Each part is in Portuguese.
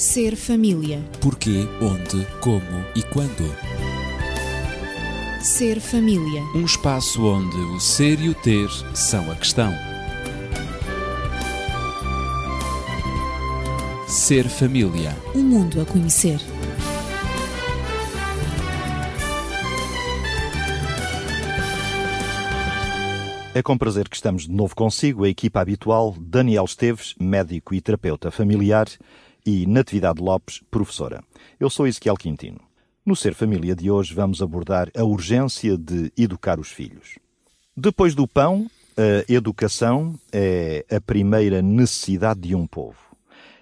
Ser família. Porquê, onde, como e quando. Ser família. Um espaço onde o ser e o ter são a questão. Ser família. Um mundo a conhecer. É com prazer que estamos de novo consigo, a equipa habitual, Daniel Esteves, médico e terapeuta familiar, e Natividade Lopes, professora. Eu sou Ezequiel Quintino. No Ser Família de hoje vamos abordar a urgência de educar os filhos. Depois do pão, a educação é a primeira necessidade de um povo.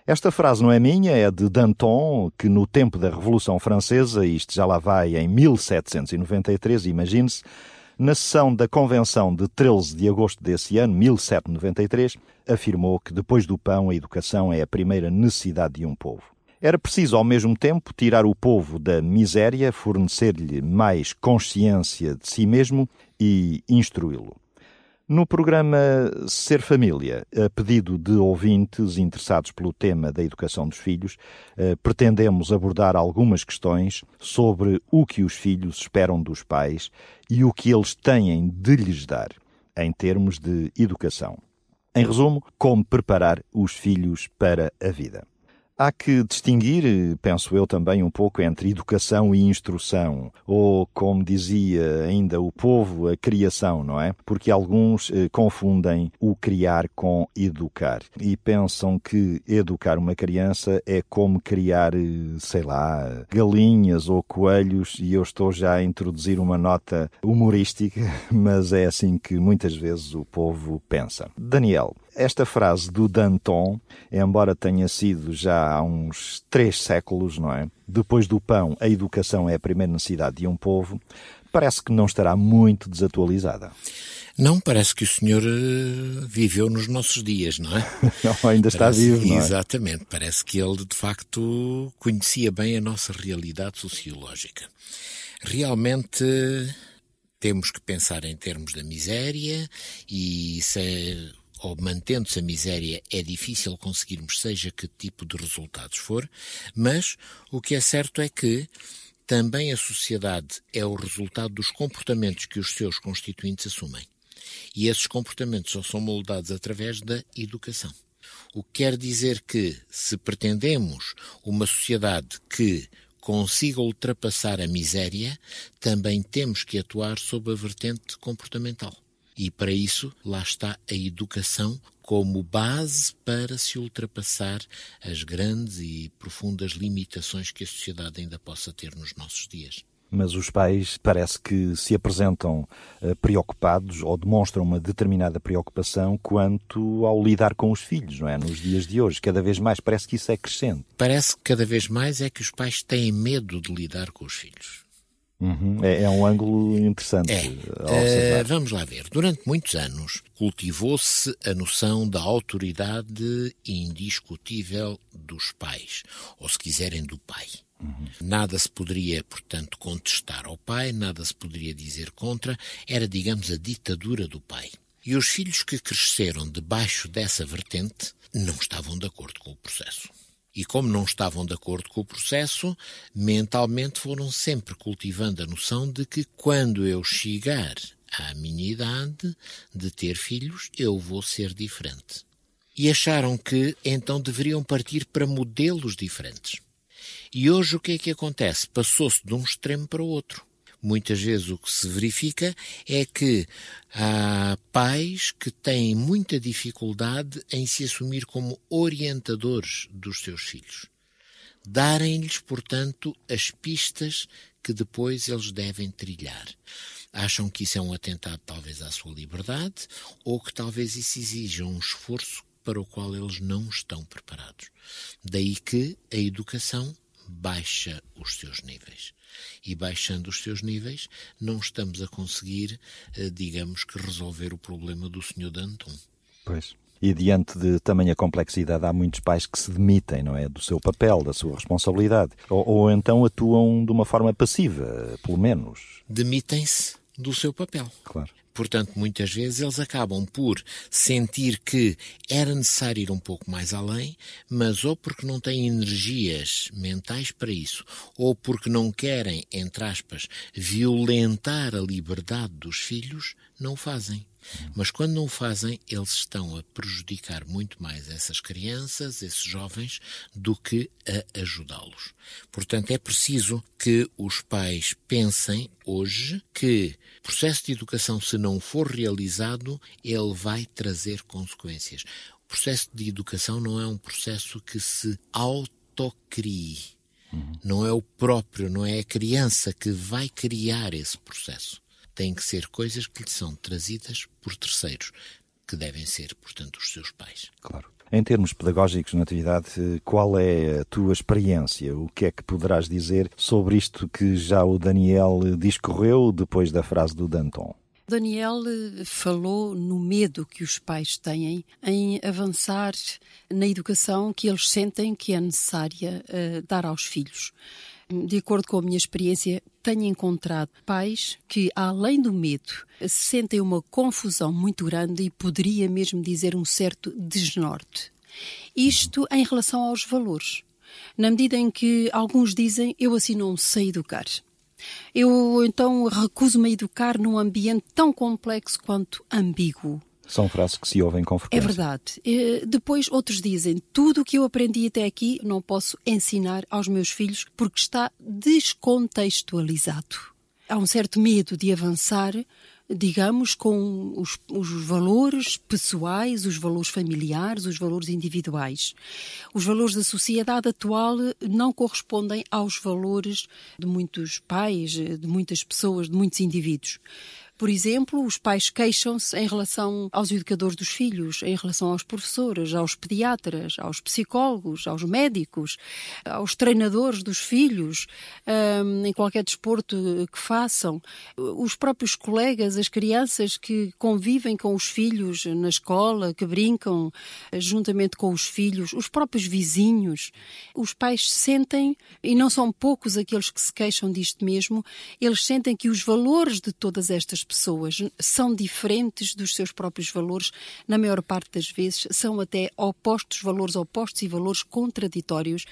Esta frase não é minha, é de Danton, que no tempo da Revolução Francesa, isto já lá vai em 1793, imagine-se, na sessão da Convenção de 13 de agosto desse ano, 1793, afirmou que depois do pão a educação é a primeira necessidade de um povo. Era preciso, ao mesmo tempo, tirar o povo da miséria, fornecer-lhe mais consciência de si mesmo e instruí-lo. No programa Ser Família, a pedido de ouvintes interessados pelo tema da educação dos filhos, eh, pretendemos abordar algumas questões sobre o que os filhos esperam dos pais e o que eles têm de lhes dar, em termos de educação. Em resumo, como preparar os filhos para a vida. Há que distinguir, penso eu também, um pouco entre educação e instrução, ou, como dizia ainda o povo, a criação, não é? Porque alguns eh, confundem o criar com educar e pensam que educar uma criança é como criar, eh, sei lá, galinhas ou coelhos, e eu estou já a introduzir uma nota humorística, mas é assim que muitas vezes o povo pensa. Daniel, esta frase do Danton, embora tenha sido já há uns três séculos, não é? Depois do pão, a educação é a primeira necessidade de um povo, parece que não estará muito desatualizada. Não, parece que o senhor uh, viveu nos nossos dias, não é? não, ainda está parece, vivo, não é? Exatamente. Parece que ele, de facto, conhecia bem a nossa realidade sociológica. Realmente temos que pensar em termos da miséria e se ou mantendo-se a miséria, é difícil conseguirmos seja que tipo de resultados for, mas o que é certo é que também a sociedade é o resultado dos comportamentos que os seus constituintes assumem. E esses comportamentos só são moldados através da educação. O que quer dizer que, se pretendemos uma sociedade que consiga ultrapassar a miséria, também temos que atuar sob a vertente comportamental. E para isso, lá está a educação como base para se ultrapassar as grandes e profundas limitações que a sociedade ainda possa ter nos nossos dias. Mas os pais parece que se apresentam uh, preocupados ou demonstram uma determinada preocupação quanto ao lidar com os filhos, não é? Nos dias de hoje, cada vez mais parece que isso é crescente. Parece que cada vez mais é que os pais têm medo de lidar com os filhos. Uhum. É, é, um ângulo interessante. É. Uh, vamos lá ver. Durante muitos anos cultivou-se a noção da autoridade indiscutível dos pais, ou se quiserem, do pai. Uhum. Nada se poderia, portanto, contestar ao pai, nada se poderia dizer contra, era, digamos, a ditadura do pai. E os filhos que cresceram debaixo dessa vertente não estavam de acordo com o processo. E como não estavam de acordo com o processo, mentalmente foram sempre cultivando a noção de que quando eu chegar à minha idade de ter filhos, eu vou ser diferente. E acharam que então deveriam partir para modelos diferentes. E hoje o que é que acontece? Passou-se de um extremo para o outro muitas vezes o que se verifica é que há pais que têm muita dificuldade em se assumir como orientadores dos seus filhos. Darem-lhes, portanto, as pistas que depois eles devem trilhar. Acham que isso é um atentado, talvez, à sua liberdade, ou que talvez isso exija um esforço para o qual eles não estão preparados. Daí que a educação baixa os seus níveis. E baixando os seus níveis, não estamos a conseguir, eh, digamos que, resolver o problema do Sr. Danton. Pois. E diante de tamanha complexidade, há muitos pais que se demitem, não é? Do seu papel, da sua responsabilidade. Ou, ou então atuam de uma forma passiva, pelo menos. Demitem-se do seu papel. Claro. Portanto, muitas vezes eles acabam por sentir que era necessário ir um pouco mais além, mas ou porque não têm energias mentais para isso, ou porque não querem, entre aspas, violentar a liberdade dos filhos, não o fazem. Mas quando não o fazem, eles estão a prejudicar muito mais essas crianças, esses jovens, do que a ajudá-los. Portanto, é preciso que os pais pensem hoje que o processo de educação, se não for realizado, ele vai trazer consequências. O processo de educação não é um processo que se autocrie. Uhum. Não é o próprio, não é a criança que vai criar esse processo têm que ser coisas que lhe são trazidas por terceiros, que devem ser, portanto, os seus pais. Claro. Em termos pedagógicos, Natividade, qual é a tua experiência? O que é que poderás dizer sobre isto que já o Daniel discorreu depois da frase do Danton? Daniel eh, falou no medo que os pais têm em avançar na educação que eles sentem que é necessária uh, dar aos filhos de acordo com a minha experiência, tenho encontrado pais que, além do medo, sentem uma confusão muito grande e poderia mesmo dizer um certo desnorte. Isto em relação aos valores. Na medida em que alguns dizem, eu assim não sei educar. Eu então recuso-me a educar num ambiente tão complexo quanto ambíguo. São frases que se ouvem com frequência. É verdade. Depois outros dizem, tudo o que eu aprendi até aqui não posso ensinar aos meus filhos porque está descontextualizado. Há um certo medo de avançar, digamos, com os, os, valores pessoais, os valores familiares, os valores individuais. Os valores da sociedade atual não correspondem aos valores de muitos pais, de muitas pessoas, de muitos indivíduos. Por exemplo, os pais queixam-se em relação aos educadores dos filhos, em relação aos professores, aos pediatras, aos psicólogos, aos médicos, aos treinadores dos filhos, um, em qualquer desporto que façam, os próprios colegas, as crianças que convivem com os filhos na escola, que brincam juntamente com os filhos, os próprios vizinhos. Os pais sentem, e não são poucos aqueles que se queixam disto mesmo, eles sentem que os valores de todas estas pessoas são diferentes dos seus próprios valores, na maior parte das vezes são até opostos, valores opostos e valores contraditórios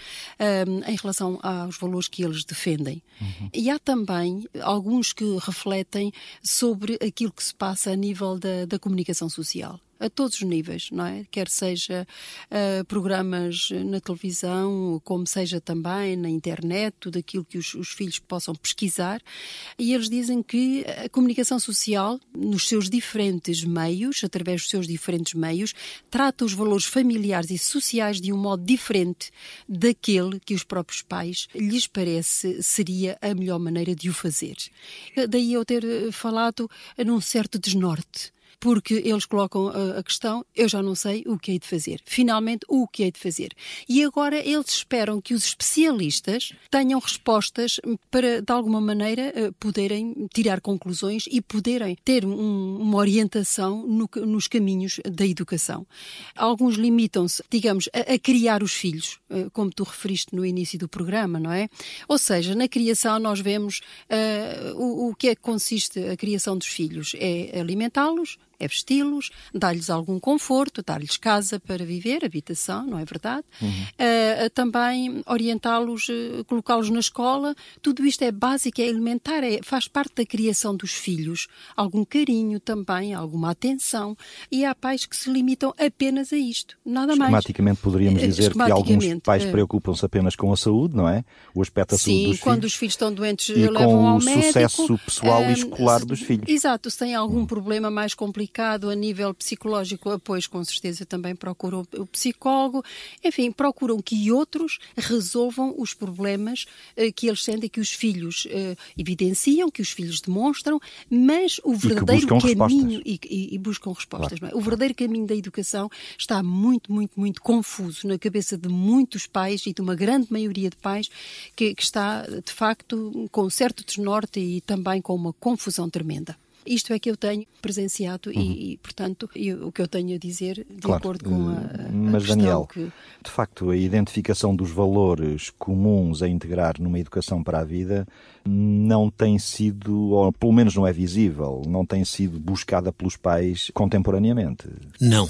um, em relação aos valores que eles defendem. Uhum. E há também alguns que refletem sobre aquilo que se passa a nível da, da comunicação social a todos os níveis, não é? Quer seja uh, programas na televisão, como seja também na internet, tudo aquilo que os, os, filhos possam pesquisar. E eles dizem que a comunicação social, nos seus diferentes meios, através dos seus diferentes meios, trata os valores familiares e sociais de um modo diferente daquele que os próprios pais lhes parece seria a melhor maneira de o fazer. Daí eu ter falado num certo desnorte porque eles colocam a, a questão, eu já não sei o que hei de fazer. Finalmente, o que hei de fazer. E agora eles esperam que os especialistas tenham respostas para, de alguma maneira, eh, poderem tirar conclusões e poderem ter um, uma orientação no, nos caminhos da educação. Alguns limitam-se, digamos, a, a, criar os filhos, eh, como tu referiste no início do programa, não é? Ou seja, na criação nós vemos uh, o, o que é que consiste a criação dos filhos. É alimentá-los, é vesti-los, dar-lhes algum conforto, dar-lhes casa para viver, habitação, não é verdade? Uhum. Uh, também orientá-los, uh, colocá-los na escola, tudo isto é básico, é elementar, é, faz parte da criação dos filhos. Algum carinho também, alguma atenção. E há pais que se limitam apenas a isto, nada mais. Esquematicamente poderíamos dizer que alguns pais preocupam-se apenas com a saúde, não é? O aspecto da saúde Sim, dos quando filhos. os filhos estão doentes, e levam com ao o médico. sucesso pessoal e escolar dos filhos. Exato, se tem algum uhum. problema mais complicado complicado a nível psicológico, pois com certeza também procuram o psicólogo. Enfim, procuram que outros resolvam os problemas eh, que eles sentem, que os filhos eh, evidenciam, que os filhos demonstram, mas o verdadeiro caminho e, e, e, buscam respostas. Claro. É? O verdadeiro caminho da educação está muito, muito, muito confuso na cabeça de muitos pais e de uma grande maioria de pais que, que está de facto com um certo desnorte e também com uma confusão tremenda. Isto é que eu tenho presenciado uhum. e, e, portanto, eu, o que eu tenho a dizer de claro. acordo com a, a Mas, questão Daniel, que... de facto, a identificação dos valores comuns a integrar numa educação para a vida não tem sido, ou pelo menos não é visível, não tem sido buscada pelos pais contemporaneamente. Não.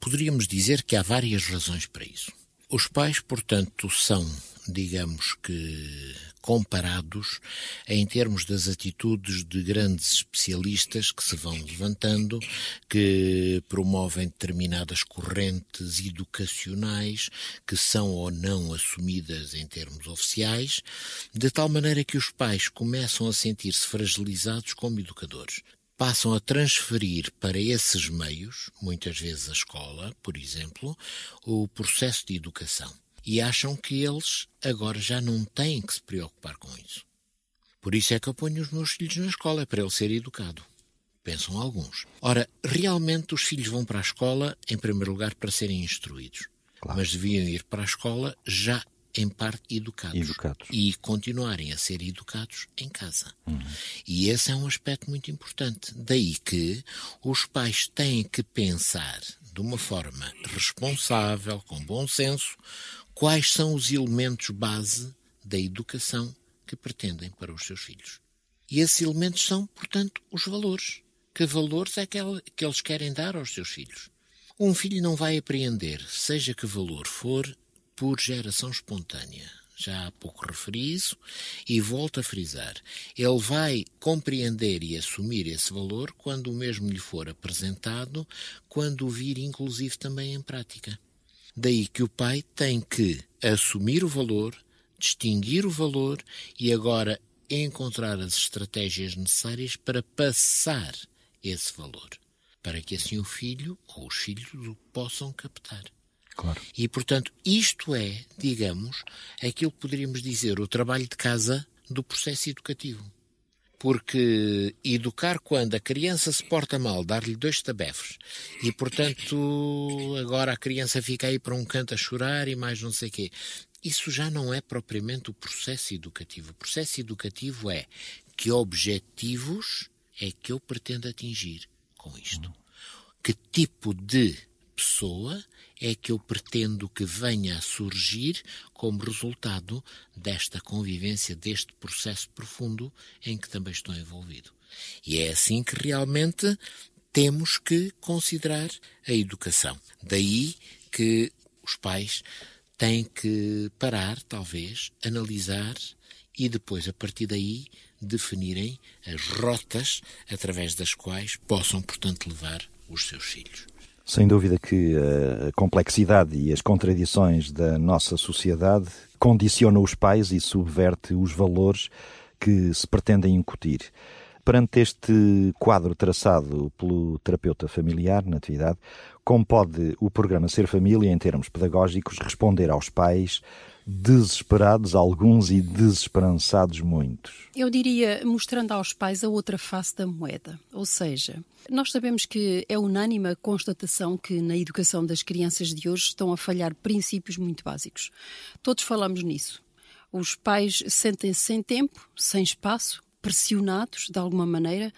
Poderíamos dizer que há várias razões para isso. Os pais, portanto, são, digamos que, comparados em termos das atitudes de grandes especialistas que se vão levantando, que promovem determinadas correntes educacionais que são ou não assumidas em termos oficiais, de tal maneira que os pais começam a sentir-se fragilizados como educadores. Passam a transferir para esses meios, muitas vezes a escola, por exemplo, o processo de educação e acham que eles agora já não têm que se preocupar com isso. Por isso é que eu ponho os meus filhos na escola, é para ele ser educado. Pensam alguns. Ora, realmente os filhos vão para a escola, em primeiro lugar, para serem instruídos. Claro. Mas deviam ir para a escola já em parte educados, educados, e continuarem a ser educados em casa. Uhum. E esse é um aspecto muito importante. Daí que os pais têm que pensar de uma forma responsável, com bom senso, quais são os elementos base da educação que pretendem para os seus filhos. E esses elementos são, portanto, os valores. Que valores é que eles querem dar aos seus filhos? Um filho não vai apreender, seja que valor for, por geração espontânea. Já há pouco referi isso e volto a frisar. Ele vai compreender e assumir esse valor quando o mesmo lhe for apresentado, quando o vir inclusive também em prática. Daí que o pai tem que assumir o valor, distinguir o valor e agora encontrar as estratégias necessárias para passar esse valor, para que assim o filho ou os filhos o possam captar. Claro. E, portanto, isto é, digamos, aquilo que poderíamos dizer o trabalho de casa do processo educativo. Porque educar quando a criança se porta mal, dar-lhe dois tabefes, e portanto agora a criança fica aí para um canto a chorar e mais não sei o quê. Isso já não é propriamente o processo educativo. O processo educativo é que objetivos é que eu pretendo atingir com isto. Que tipo de pessoa é que eu pretendo que venha a surgir como resultado desta convivência, deste processo profundo em que também estou envolvido. E é assim que realmente temos que considerar a educação. Daí que os pais têm que parar, talvez, analisar e depois, a partir daí, definirem as rotas através das quais possam, portanto, levar os seus filhos. Sem dúvida que a complexidade e as contradições da nossa sociedade condicionam os pais e subverte os valores que se pretendem incutir. Perante este quadro traçado pelo terapeuta familiar na atividade, como pode o programa Ser Família, em termos pedagógicos, responder aos pais desesperados alguns e desesperançados muitos? Eu diria mostrando aos pais a outra face da moeda. Ou seja, nós sabemos que é unânime a constatação que na educação das crianças de hoje estão a falhar princípios muito básicos. Todos falamos nisso. Os pais sentem-se sem tempo, sem espaço, pressionados de alguma maneira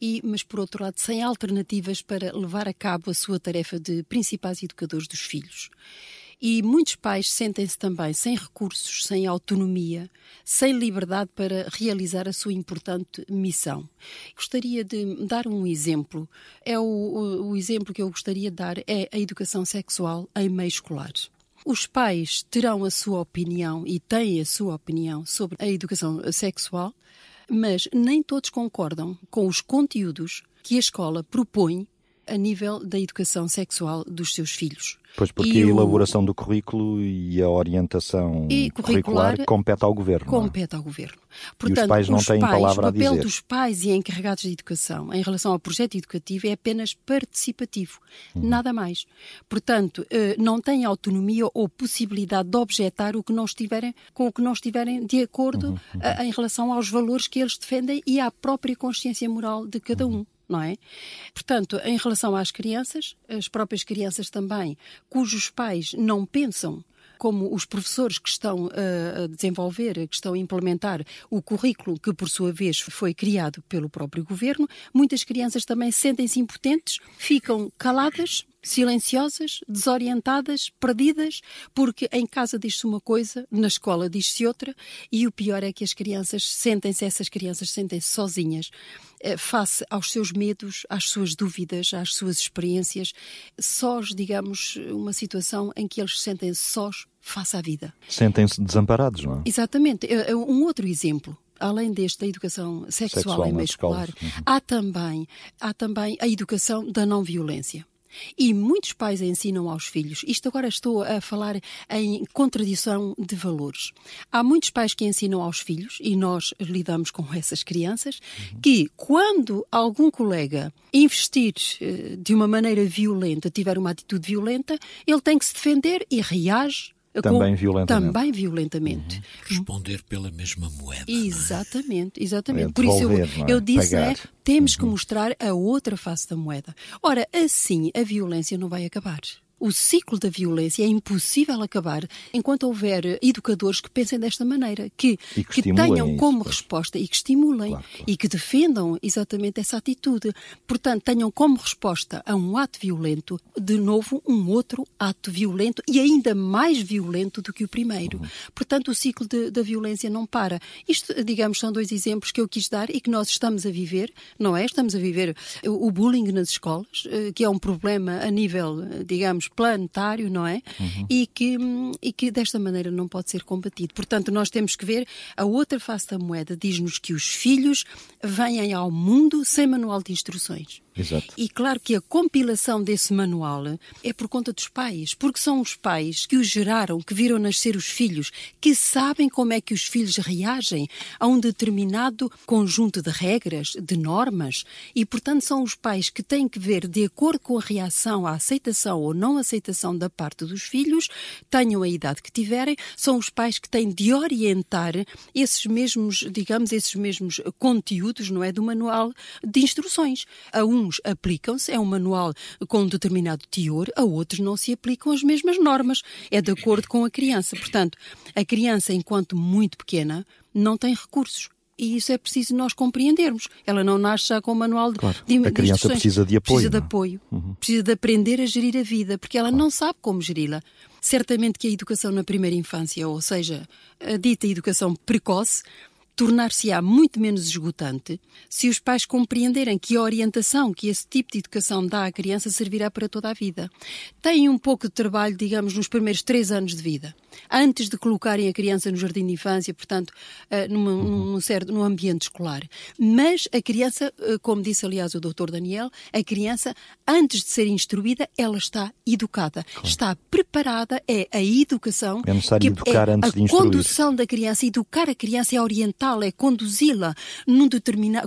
e, mas por outro lado, sem alternativas para levar a cabo a sua tarefa de principais educadores dos filhos. E muitos pais sentem-se também sem recursos, sem autonomia, sem liberdade para realizar a sua importante missão. Gostaria de dar um exemplo. É o, o, o exemplo que eu gostaria de dar é a educação sexual em meio escolar. Os pais terão a sua opinião e têm a sua opinião sobre a educação sexual, mas nem todos concordam com os conteúdos que a escola propõe a nível da educação sexual dos seus filhos. Pois porque e a elaboração o... do currículo e a orientação e curricular, curricular compete ao governo. É? Compete ao governo. Portanto, e os pais não têm pais, palavra a dizer. O papel dos pais e encarregados de educação em relação ao projeto educativo é apenas participativo, uhum. nada mais. Portanto, eh, não têm autonomia ou possibilidade de objetar o que não estiverem, com o que não estiverem de acordo uhum. Uhum. em relação aos valores que eles defendem e à própria consciência moral de cada um não é? Portanto, em relação às crianças, as próprias crianças também, cujos pais não pensam como os professores que estão a desenvolver, que estão a implementar o currículo que, por sua vez, foi criado pelo próprio governo, muitas crianças também sentem-se impotentes, ficam caladas, silenciosas, desorientadas, perdidas, porque em casa diz-se uma coisa, na escola diz-se outra, e o pior é que as crianças sentem-se, essas crianças sentem-se sozinhas, eh, face aos seus medos, às suas dúvidas, às suas experiências, sós, digamos, uma situação em que eles sentem-se sós face à vida. Sentem-se desamparados, não é? Exatamente. Eh, eh, um outro exemplo além desta educação sexual, Sexual e nas escolar, uhum. há também há também a educação da não violência. E muitos pais ensinam aos filhos, isto agora estou a falar em contradição de valores. Há muitos pais que ensinam aos filhos, e nós lidamos com essas crianças, que quando algum colega investir eh, de uma maneira violenta, tiver uma atitude violenta, ele tem que se defender e reage. Também com- violentamente. Também violentamente. Responder pela mesma moeda. Exatamente, exatamente. É Por isso eu, é? eu disse. Uhum. né, temos que mostrar a outra face da moeda. Ora, assim a violência não vai acabar. O ciclo da violência é impossível acabar enquanto houver educadores que pensem desta maneira, que, que estimulem tenham isso, como pois. resposta e que estimulem Claro, claro. e que defendam exatamente essa atitude. Portanto, tenham como resposta a um ato violento, de novo, um outro ato violento e ainda mais violento do que o primeiro. Uhum. Portanto, o ciclo de- da violência não para. Isto, digamos, são dois exemplos que eu quis dar e que nós estamos a viver, não é? Estamos a viver o o bullying nas escolas, eh, que é um problema a nível, eh, digamos, planetário, não é? E, que, e que desta maneira não pode ser combatido. Portanto, nós temos que ver a outra face da moeda. Diz-nos que os filhos vêm ao mundo sem manual de instruções. Exato. E claro que a compilação desse manual é por conta dos pais, porque são os pais que os geraram, que viram nascer os filhos, que sabem como é que os filhos reagem a um determinado conjunto de regras, de normas, e portanto são os pais que têm que ver, de acordo com a reação, a aceitação ou não aceitação da parte dos filhos, tenham a idade que tiverem, são os pais que têm de orientar esses mesmos, digamos, esses mesmos conteúdos, não é, do manual de instruções. A uns aplicam-se, é um manual com um determinado teor, a outros não se aplicam as mesmas normas. É de acordo com a criança. Portanto, a criança, enquanto muito pequena, não tem recursos. E isso é preciso nós compreendermos. Ela não nasce já com o manual de, Claro. de, A criança instruções. precisa de apoio, Precisa de é? apoio. Precisa de aprender a gerir a vida, porque ela não sabe como geri-la. Certamente que a educação na primeira infância, ou seja, a dita educação precoce, tornar-se-á muito menos esgotante se os pais compreenderem que a orientação que esse tipo de educação dá à criança servirá para toda a vida. Têm um pouco de trabalho, digamos, nos primeiros três anos de vida, antes de colocarem a criança no jardim de infância, portanto, eh, numa- num, certo, num ambiente escolar. Mas a criança, eh, como disse aliás o Dr. Daniel, a criança, antes de ser instruída, ela está educada, está preparada, é a educação. É necessário que educar é antes de a instruir. condução da criança, educar a criança é orientá-la, é conduzi-la num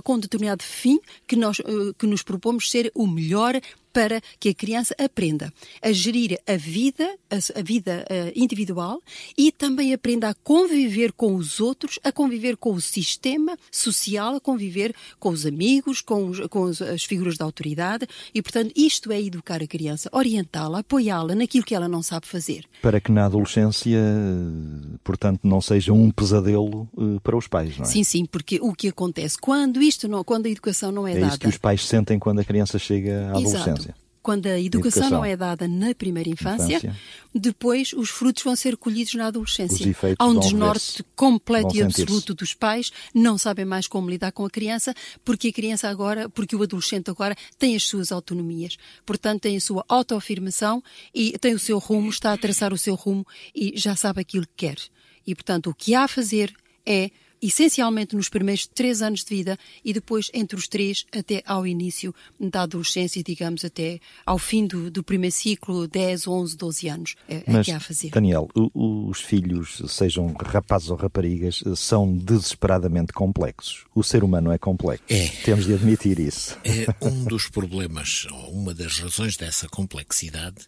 com um determinado fim que nós eh, que nos propomos ser o melhor para que a criança aprenda a gerir a vida, a, vida eh, individual e também aprenda a conviver com os outros, a conviver com o sistema social, a conviver com os amigos, com, os- com as figuras da autoridade e, portanto, isto é educar a criança, orientá-la, apoiá-la naquilo que ela não sabe fazer. Para que na adolescência, portanto, não seja um pesadelo eh, para os pais, não é? Sim, sim, porque o que acontece quando isto não, quando a educação não é, É dada, isso que os pais sentem quando a criança chega à Exato. adolescência. Quando a educação, Educação. não é dada na primeira infância, Infância. depois os frutos vão ser colhidos na adolescência. Há um desnorte completo e absoluto dos pais, não sabem mais como lidar com a criança, porque a criança agora, porque o adolescente agora tem as suas autonomias. Portanto, tem a sua autoafirmação e tem o seu rumo, está a traçar o seu rumo e já sabe aquilo que quer. E, portanto, o que há a fazer é essencialmente nos primeiros três anos de vida e depois entre os três até ao início da adolescência, digamos, até ao fim do, do primeiro ciclo, 10, 11, 12 anos, é, é Mas, que há a fazer. Daniel, o- os filhos, sejam rapazes ou raparigas, são desesperadamente complexos. O ser humano é complexo. É. Temos de admitir isso. É um dos problemas, ou uma das razões dessa complexidade,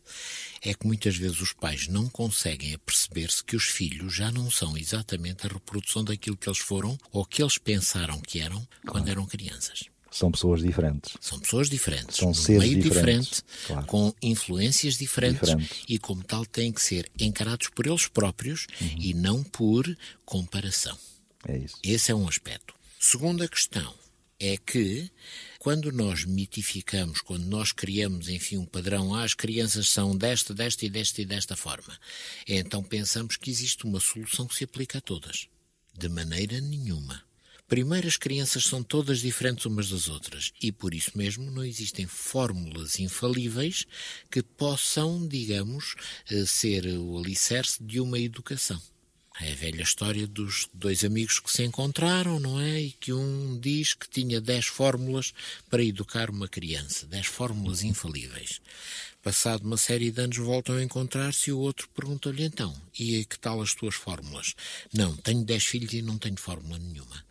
é que muitas vezes os pais não conseguem aperceber-se que os filhos já não são exatamente a reprodução daquilo que eles foram ou que eles pensaram que eram quando eram crianças. São pessoas diferentes. São pessoas diferentes, São seres meio diferentes, diferente, claro. com influências diferentes, Diferentes. e como tal têm que ser encarados por eles próprios Uhum. e não por comparação. É isso. Esse é um aspecto. Segunda questão é que quando nós mitificamos, quando nós criamos, enfim, um padrão, ah, as crianças são desta, desta e desta e desta forma, então pensamos que existe uma solução que se aplica a todas. De maneira nenhuma. Primeiro, as crianças são todas diferentes umas das outras e por isso mesmo não existem fórmulas infalíveis que possam, digamos, eh, ser o alicerce de uma educação. É a velha história dos dois amigos que se encontraram, não é? E que um diz que tinha dez fórmulas para educar uma criança, dez fórmulas infalíveis. Passado uma série de anos voltam a encontrar-se e o outro pergunta-lhe então, e que tal as tuas fórmulas? Não, tenho dez filhos e não tenho fórmula nenhuma.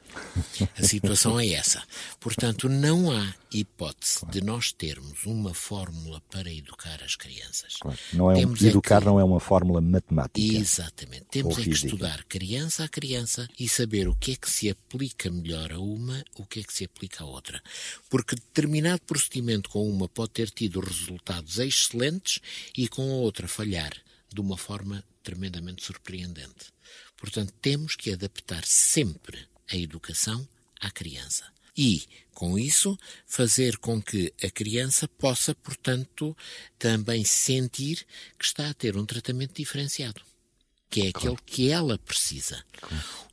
A situação é essa. Portanto, não há hipótese de nós termos uma fórmula para educar as crianças. Claro. Não é um- é educar que- não é uma fórmula matemática. Exatamente. Temos é que estudar criança a criança e saber o que é que se aplica melhor a uma, o que é que se aplica a outra. Porque determinado procedimento com uma pode ter tido resultados excelentes e com a outra falhar de uma forma tremendamente surpreendente. Portanto, temos que adaptar sempre a educação à criança. E, com isso, fazer com que a criança possa, portanto, também sentir que está a ter um tratamento diferenciado que é aquele que ela precisa.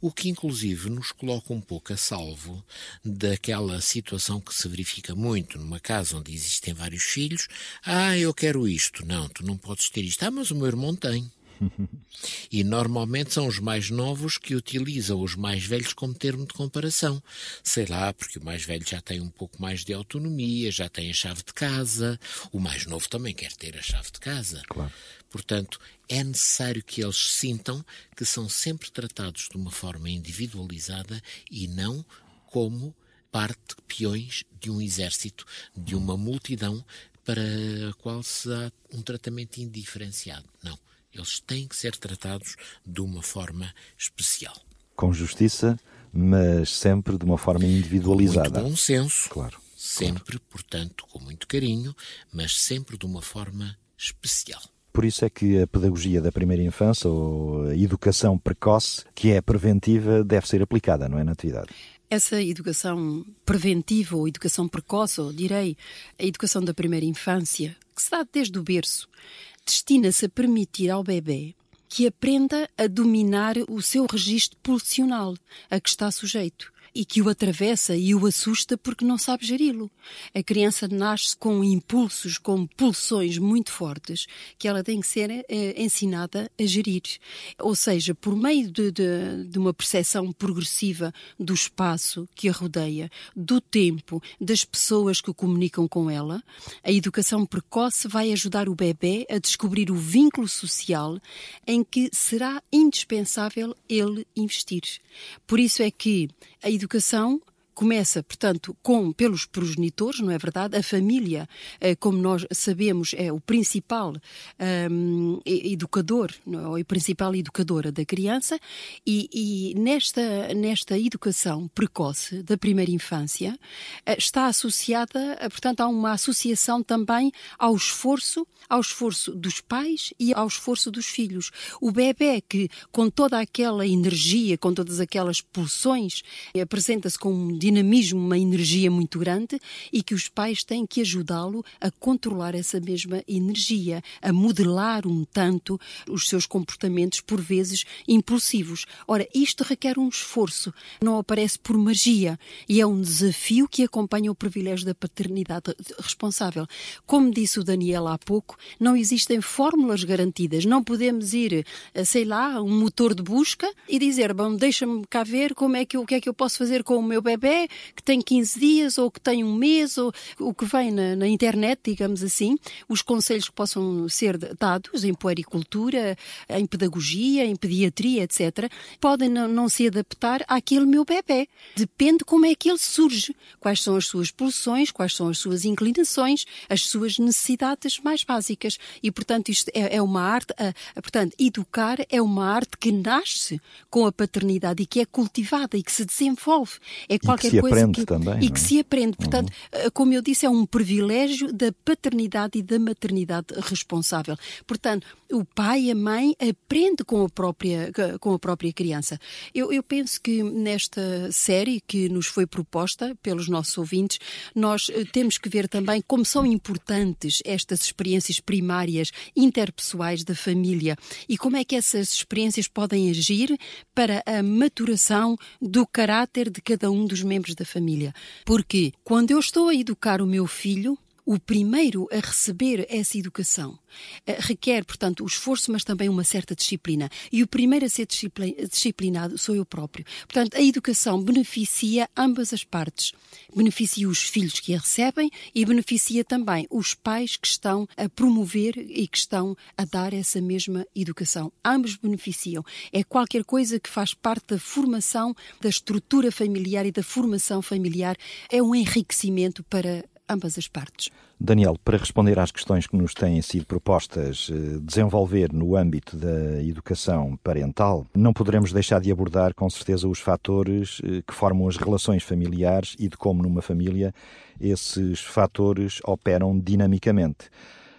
O que, inclusive, nos coloca um pouco a salvo daquela situação que se verifica muito numa casa onde existem vários filhos. Ah, eu quero isto. Não, tu não podes ter isto. Ah, mas o meu irmão tem. E normalmente são os mais novos que utilizam os mais velhos como termo de comparação. Sei lá, porque o mais velho já tem um pouco mais de autonomia, já tem a chave de casa, o mais novo também quer ter a chave de casa. Claro. Portanto, é necessário que eles sintam que são sempre tratados de uma forma individualizada e não como parte peões de um exército, de uma multidão para a qual se dá um tratamento indiferenciado. Não. Eles têm que ser tratados de uma forma especial. Com justiça, mas sempre de uma forma Muito individualizada. bom senso. Claro. Sempre, portanto, com muito carinho, mas sempre de uma forma especial. Por isso é que a pedagogia da primeira infância, ou a educação precoce, que é preventiva, deve ser aplicada, não é, na atividade? Essa educação preventiva ou educação precoce, ou direi a educação da primeira infância, que se dá desde o berço, destina-se a permitir ao bebê que aprenda a dominar o seu registro pulsional a que está sujeito e que o atravessa e o assusta porque não sabe geri-lo. A criança nasce com impulsos, com pulsões muito fortes que ela tem que ser eh, ensinada a gerir. Ou seja, por meio de, de, de uma percepção progressiva do espaço que a rodeia, do tempo, das pessoas que comunicam com ela, a educação precoce vai ajudar o bebê a descobrir o vínculo social em que será indispensável ele investir. Por isso é que a educação começa, portanto, com pelos progenitores, não é verdade? A família, eh, como nós sabemos, é o principal um, educador, não é? ou a principal educadora da criança, e, e nesta, nesta educação precoce da primeira infância eh, está associada, eh, portanto, a uma associação também ao esforço, ao esforço dos pais e ao esforço dos filhos. O bebê que, com toda aquela energia, com todas aquelas pulsões, apresenta-se com um dinamismo, uma energia muito grande e que os pais têm que ajudá-lo a controlar essa mesma energia, a modelar um tanto os seus comportamentos, por vezes impulsivos. Ora, isto requer um esforço, não aparece por magia e é um desafio que acompanha o privilégio da paternidade responsável. Como disse o Daniel há pouco, não existem fórmulas garantidas. Não podemos ir, eh, sei lá, um motor de busca e dizer, bom, deixa-me cá ver como é que, o que é que eu posso fazer com o meu bebê que tem 15 dias ou que tem um mês ou o que vem na, na internet, digamos assim, os conselhos que possam ser dados em puericultura, em pedagogia, em pediatria, etc., podem não, não se adaptar àquele meu bebê. Depende como é que ele surge, quais são as suas pulsões, quais são as suas inclinações, as suas necessidades mais básicas. E, portanto, isto é, é uma arte, a- a- portanto, educar é uma arte que nasce com a paternidade e que é cultivada e que se desenvolve. É E que qualquer se coisa aprende que, também, e que é? se aprende. Portanto, eh, como eu disse, é um privilégio da paternidade e da maternidade responsável. Portanto, o pai e a mãe aprende com a própria, com a própria criança. Eu, eu penso que nesta série que nos foi proposta pelos nossos ouvintes, nós eh, temos que ver também como são importantes estas experiências primárias interpessoais da família e como é que essas experiências podem agir para a maturação do caráter de cada um dos membros da família. Porque quando eu estou a educar o meu filho, o primeiro a receber essa educação eh, requer, portanto, o esforço, mas também uma certa disciplina. E o primeiro a ser discipli- disciplinado sou eu próprio. Portanto, a educação beneficia ambas as partes. Beneficia os filhos que a recebem e beneficia também os pais que estão a promover e que estão a dar essa mesma educação. Ambos beneficiam. É qualquer coisa que faz parte da formação da estrutura familiar e da formação familiar. É um enriquecimento para ambas as partes. Daniel, para responder às questões que nos têm sido propostas eh, desenvolver no âmbito da educação parental, não poderemos deixar de abordar com certeza os fatores eh, que formam as relações familiares e de como numa família esses fatores operam dinamicamente.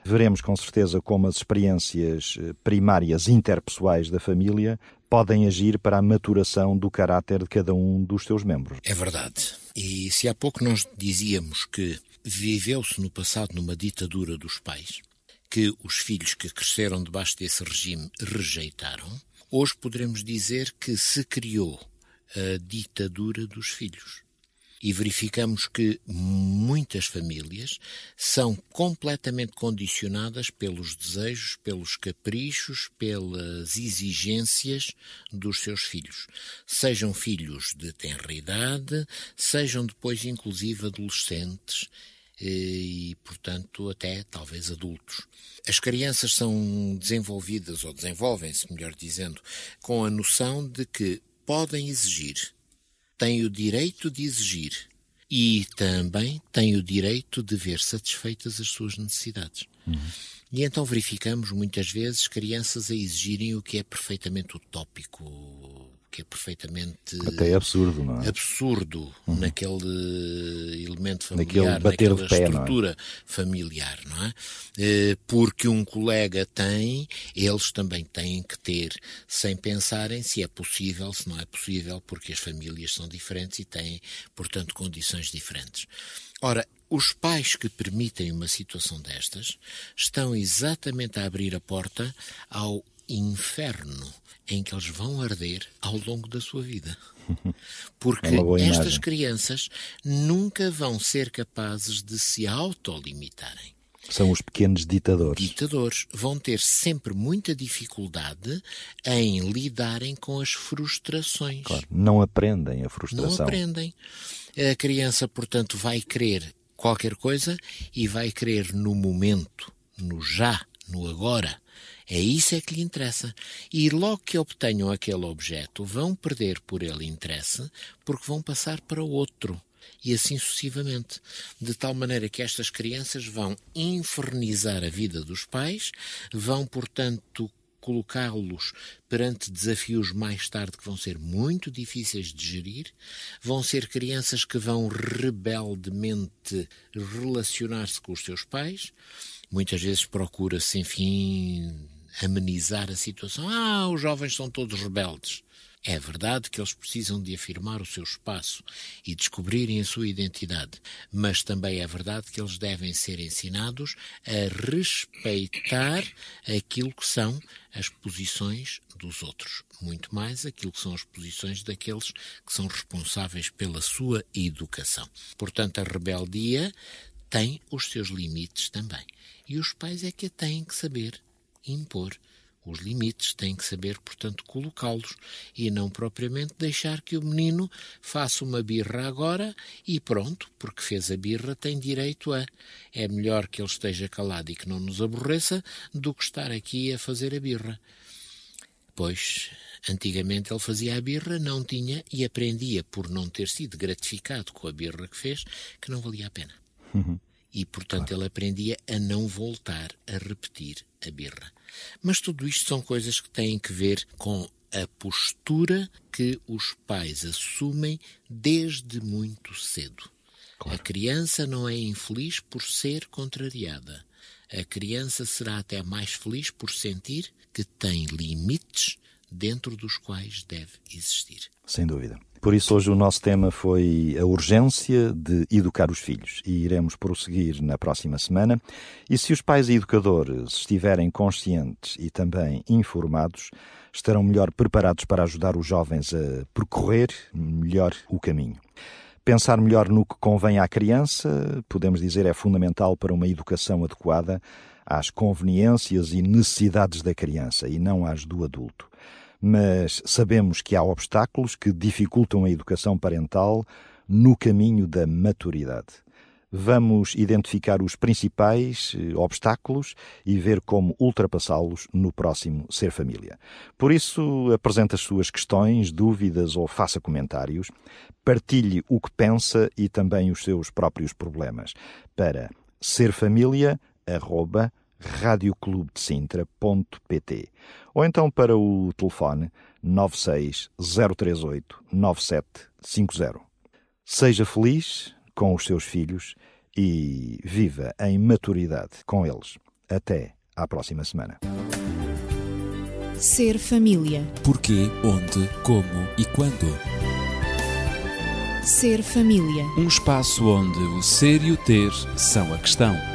Veremos com certeza como as experiências eh, primárias interpessoais da família podem agir para a maturação do caráter de cada um dos seus membros. É verdade. E se há pouco nós dizíamos que viveu-se no passado numa ditadura dos pais, que os filhos que cresceram debaixo desse regime rejeitaram, hoje poderemos dizer que se criou a ditadura dos filhos. E verificamos que muitas famílias são completamente condicionadas pelos desejos, pelos caprichos, pelas exigências dos seus filhos. Sejam filhos de tenra idade, sejam depois, inclusive, adolescentes e, portanto, até talvez adultos. As crianças são desenvolvidas, ou desenvolvem-se, melhor dizendo, com a noção de que podem exigir, têm o direito de exigir e também têm o direito de ver satisfeitas as suas necessidades. E então verificamos muitas vezes crianças a exigirem o que é perfeitamente utópico, que é perfeitamente Até é absurdo, não é? absurdo naquele elemento Naquele familiar, de naquela pé, é? estrutura familiar, não é? Eh, Porque um colega tem, eles também têm que ter, sem pensarem se é possível, se não é possível, porque as famílias são diferentes e têm, portanto, condições diferentes. Ora, os pais que permitem uma situação destas estão exatamente a abrir a porta ao inferno em que eles vão arder ao longo da sua vida. Porque É estas crianças nunca vão ser capazes de se autolimitarem. São os pequenos ditadores. Ditadores vão ter sempre muita dificuldade em lidarem com as frustrações. Claro, não aprendem a Não frustração. aprendem. A criança, portanto, vai querer qualquer coisa e vai querer no momento, no já, no agora. É isso é que lhe interessa. E logo que obtenham aquele objeto, vão perder por ele interesse, porque vão passar para outro. E assim sucessivamente. De tal maneira que estas crianças vão infernizar a vida dos pais, vão, portanto, colocá-los perante desafios mais tarde que vão ser muito difíceis de gerir, vão ser crianças que vão rebeldemente relacionar-se com os seus pais, muitas vezes procura-se, enfim, amenizar a situação. Ah, os jovens são todos rebeldes. É verdade que eles precisam de afirmar o seu espaço e descobrirem a sua identidade, mas também é verdade que eles devem ser ensinados a respeitar aquilo que são as posições dos outros, muito mais aquilo que são as posições daqueles que são responsáveis pela sua educação. Portanto, a rebeldia tem os seus limites também. E os pais é que têm que saber impor os limites, têm que saber, portanto, colocá-los e não propriamente deixar que o menino faça uma birra agora e pronto, porque fez a birra, tem direito a. É melhor que ele esteja calado e que não nos aborreça do que estar aqui a fazer a birra. Pois, antigamente ele fazia a birra, não tinha e aprendia, por não ter sido gratificado com a birra que fez, que não valia a pena. E, portanto, ele aprendia a não voltar a repetir a birra. Mas tudo isto são coisas que têm que ver com a postura que os pais assumem desde muito cedo. Claro. A criança não é infeliz por ser contrariada. A criança será até mais feliz por sentir que tem limites dentro dos quais deve existir. Sem dúvida. Por isso, hoje o nosso tema foi a urgência de educar os filhos e iremos prosseguir na próxima semana. E se os pais e educadores estiverem conscientes e também informados, estarão melhor preparados para ajudar os jovens a percorrer melhor o caminho. Pensar melhor no que convém à criança, podemos dizer, é fundamental para uma educação adequada às conveniências e necessidades da criança e não às do adulto mas sabemos que há obstáculos que dificultam a educação parental no caminho da maturidade. Vamos identificar os principais eh, obstáculos e ver como ultrapassá-los no próximo Ser Família. Por isso, apresente as suas questões, dúvidas ou faça comentários. Partilhe o que pensa e também os seus próprios problemas para serfamilia.com radioclubedesintra.pt ou então para o telefone 96038 9750. Seja feliz com os seus filhos e viva em maturidade com eles. Até à próxima semana. Ser família. Porquê, onde, como e quando. Ser família. Um espaço onde o ser e o ter são a questão.